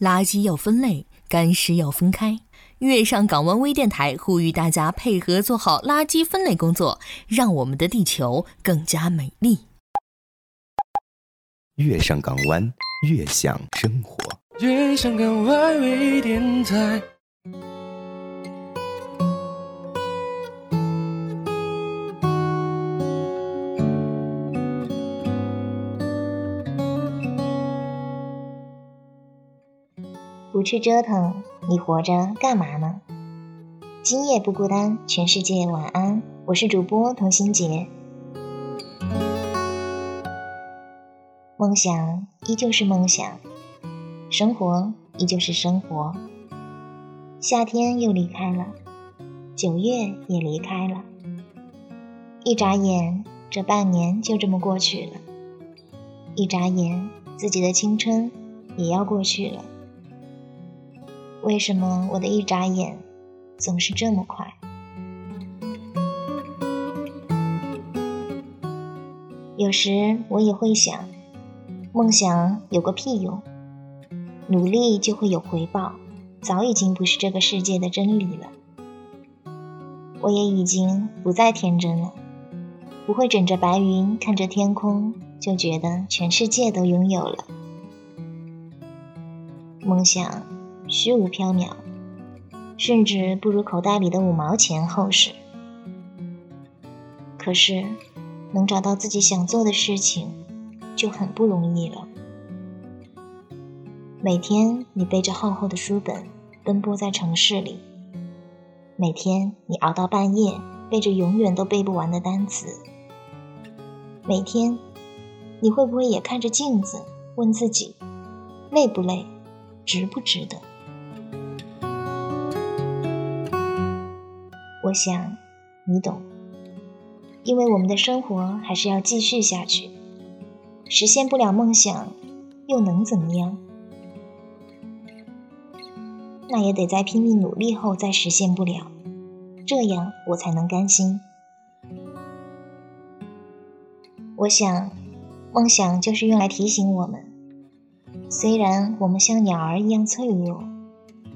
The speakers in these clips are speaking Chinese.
垃圾要分类，干湿要分开。月上港湾微电台呼吁大家配合做好垃圾分类工作，让我们的地球更加美丽。月上港湾，越享生活。月上港湾微电台。不去折腾，你活着干嘛呢？今夜不孤单，全世界晚安。我是主播童心杰。梦想依旧是梦想，生活依旧是生活。夏天又离开了，九月也离开了，一眨眼，这半年就这么过去了。一眨眼，自己的青春也要过去了。为什么我的一眨眼总是这么快？有时我也会想，梦想有个屁用？努力就会有回报，早已经不是这个世界的真理了。我也已经不再天真了，不会枕着白云看着天空，就觉得全世界都拥有了梦想。虚无缥缈，甚至不如口袋里的五毛钱厚实。可是，能找到自己想做的事情，就很不容易了。每天你背着厚厚的书本奔波在城市里，每天你熬到半夜背着永远都背不完的单词，每天你会不会也看着镜子问自己，累不累，值不值得？我想，你懂，因为我们的生活还是要继续下去，实现不了梦想，又能怎么样？那也得在拼命努力后再实现不了，这样我才能甘心。我想，梦想就是用来提醒我们，虽然我们像鸟儿一样脆弱，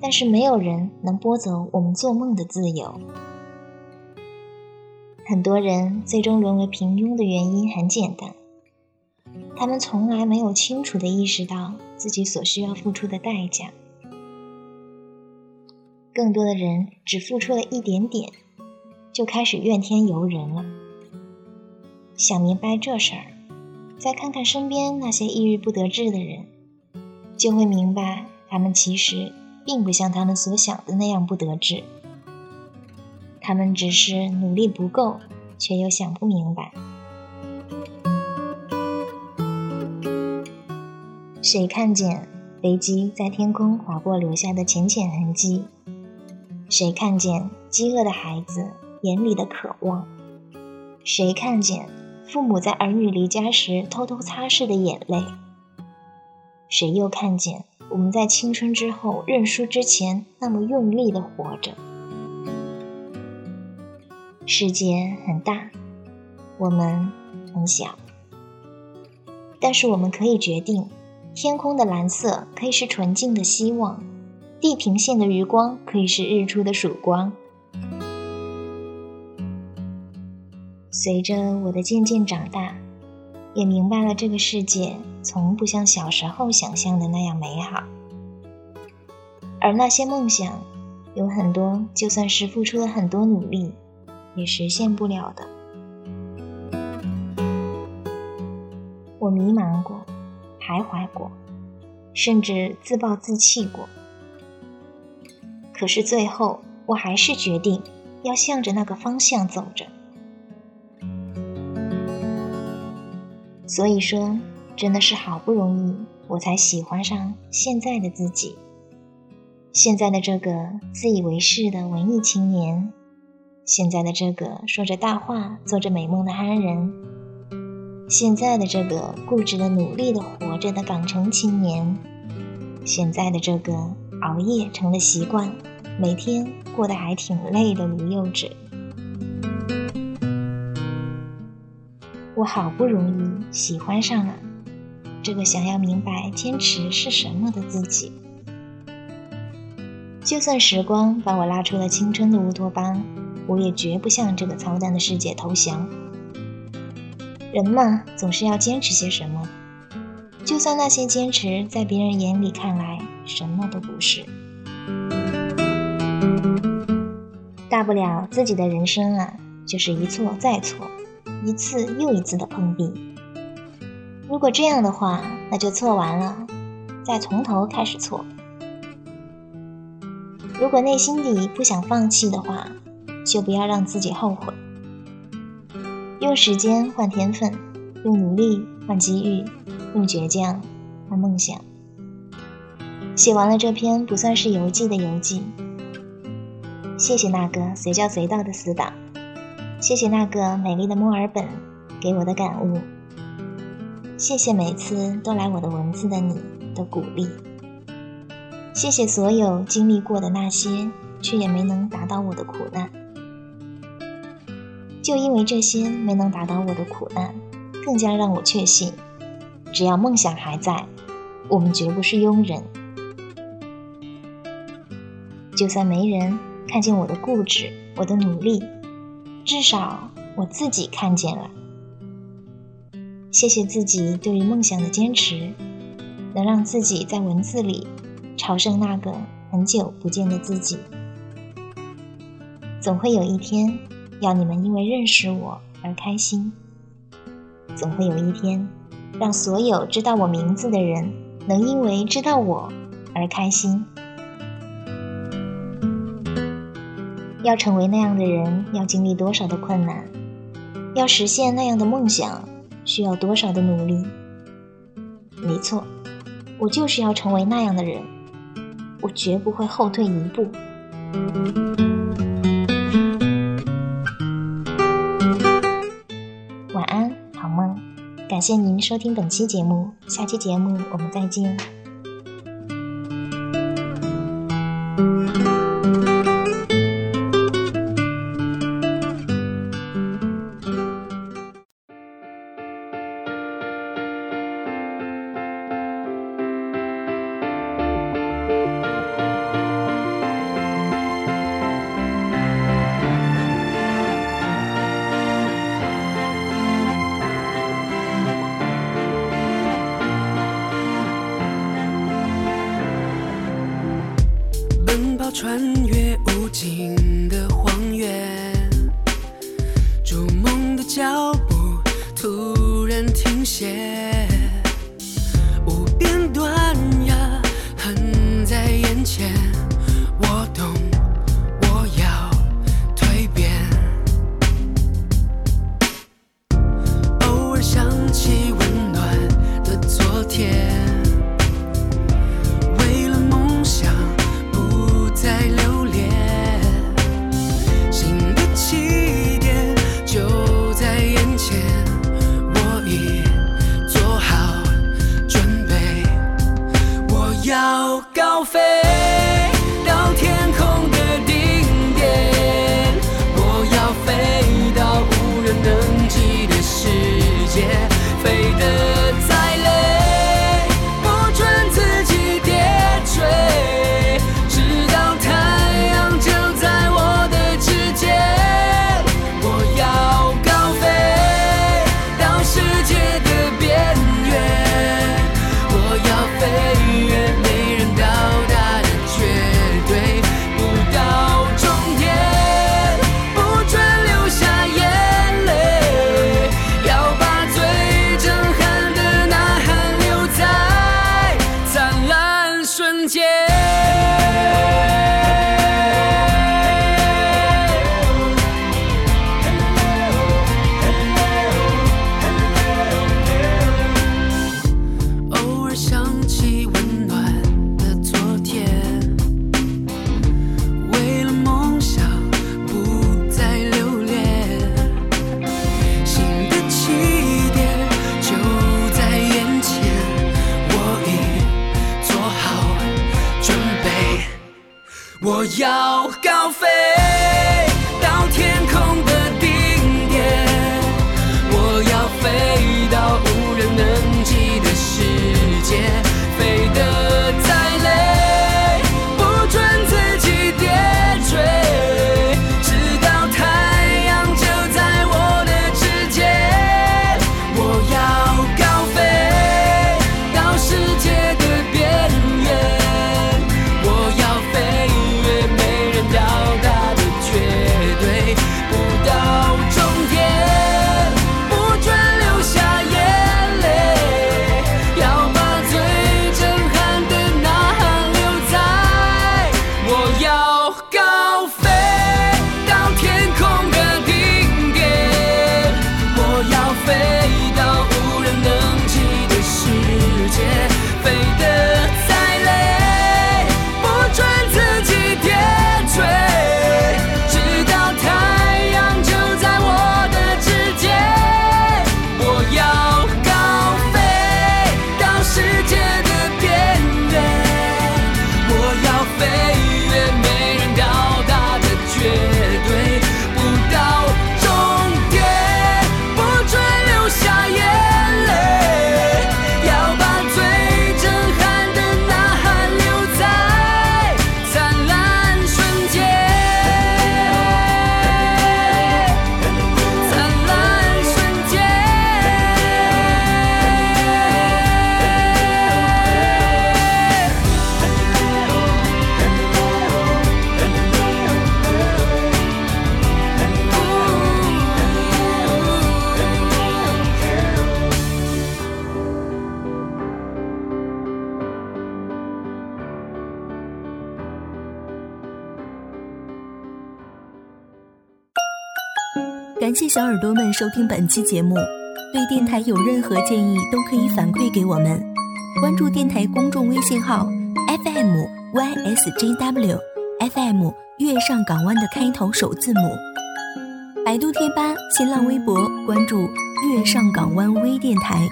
但是没有人能剥走我们做梦的自由。很多人最终沦为平庸的原因很简单，他们从来没有清楚的意识到自己所需要付出的代价。更多的人只付出了一点点，就开始怨天尤人了。想明白这事儿，再看看身边那些抑郁不得志的人，就会明白他们其实并不像他们所想的那样不得志。他们只是努力不够，却又想不明白。谁看见飞机在天空划过留下的浅浅痕迹？谁看见饥饿的孩子眼里的渴望？谁看见父母在儿女离家时偷偷擦拭的眼泪？谁又看见我们在青春之后认输之前那么用力的活着？世界很大，我们很小，但是我们可以决定：天空的蓝色可以是纯净的希望，地平线的余光可以是日出的曙光。随着我的渐渐长大，也明白了这个世界从不像小时候想象的那样美好，而那些梦想，有很多就算是付出了很多努力。也实现不了的。我迷茫过，徘徊过，甚至自暴自弃过。可是最后，我还是决定要向着那个方向走着。所以说，真的是好不容易，我才喜欢上现在的自己，现在的这个自以为是的文艺青年。现在的这个说着大话、做着美梦的安人，现在的这个固执的努力的活着的港城青年，现在的这个熬夜成了习惯、每天过得还挺累的卢幼稚，我好不容易喜欢上了这个想要明白坚持是什么的自己。就算时光把我拉出了青春的乌托邦，我也绝不向这个操蛋的世界投降。人嘛，总是要坚持些什么，就算那些坚持在别人眼里看来什么都不是，大不了自己的人生啊，就是一错再错，一次又一次的碰壁。如果这样的话，那就错完了，再从头开始错。如果内心里不想放弃的话，就不要让自己后悔。用时间换天分，用努力换机遇，用倔强换梦想。写完了这篇不算是游记的游记，谢谢那个随叫随到的死党，谢谢那个美丽的墨尔本给我的感悟，谢谢每次都来我的文字的你的鼓励，谢谢所有经历过的那些却也没能达到我的苦难。就因为这些没能打倒我的苦难，更加让我确信，只要梦想还在，我们绝不是庸人。就算没人看见我的固执，我的努力，至少我自己看见了。谢谢自己对于梦想的坚持，能让自己在文字里朝圣那个很久不见的自己。总会有一天。要你们因为认识我而开心，总会有一天，让所有知道我名字的人能因为知道我而开心。要成为那样的人，要经历多少的困难？要实现那样的梦想，需要多少的努力？没错，我就是要成为那样的人，我绝不会后退一步。感谢您收听本期节目，下期节目我们再见。穿越无尽的荒原，逐梦的脚步突然停歇，无边断高飞到天空感谢小耳朵们收听本期节目。对电台有任何建议，都可以反馈给我们。关注电台公众微信号 FM YSJW FM 月上港湾的开头首字母。百度贴吧、新浪微博关注月上港湾微电台。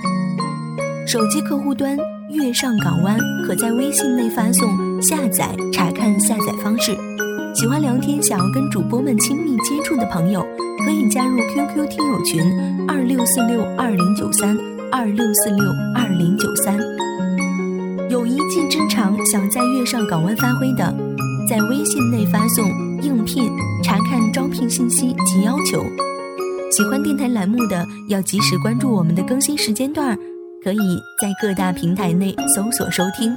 手机客户端月上港湾可在微信内发送下载查看下载方式。喜欢聊天、想要跟主播们亲密接触的朋友，可以加入 QQ 听友群二六四六二零九三二六四六二零九三。有一技之长想在月上港湾发挥的，在微信内发送“应聘”查看招聘信息及要求。喜欢电台栏目的，要及时关注我们的更新时间段，可以在各大平台内搜索收听。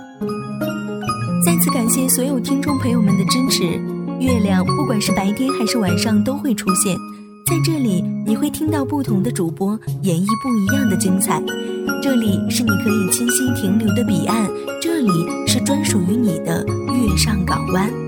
再次感谢所有听众朋友们的支持。月亮不管是白天还是晚上都会出现，在这里你会听到不同的主播演绎不一样的精彩。这里是你可以栖息停留的彼岸，这里是专属于你的月上港湾。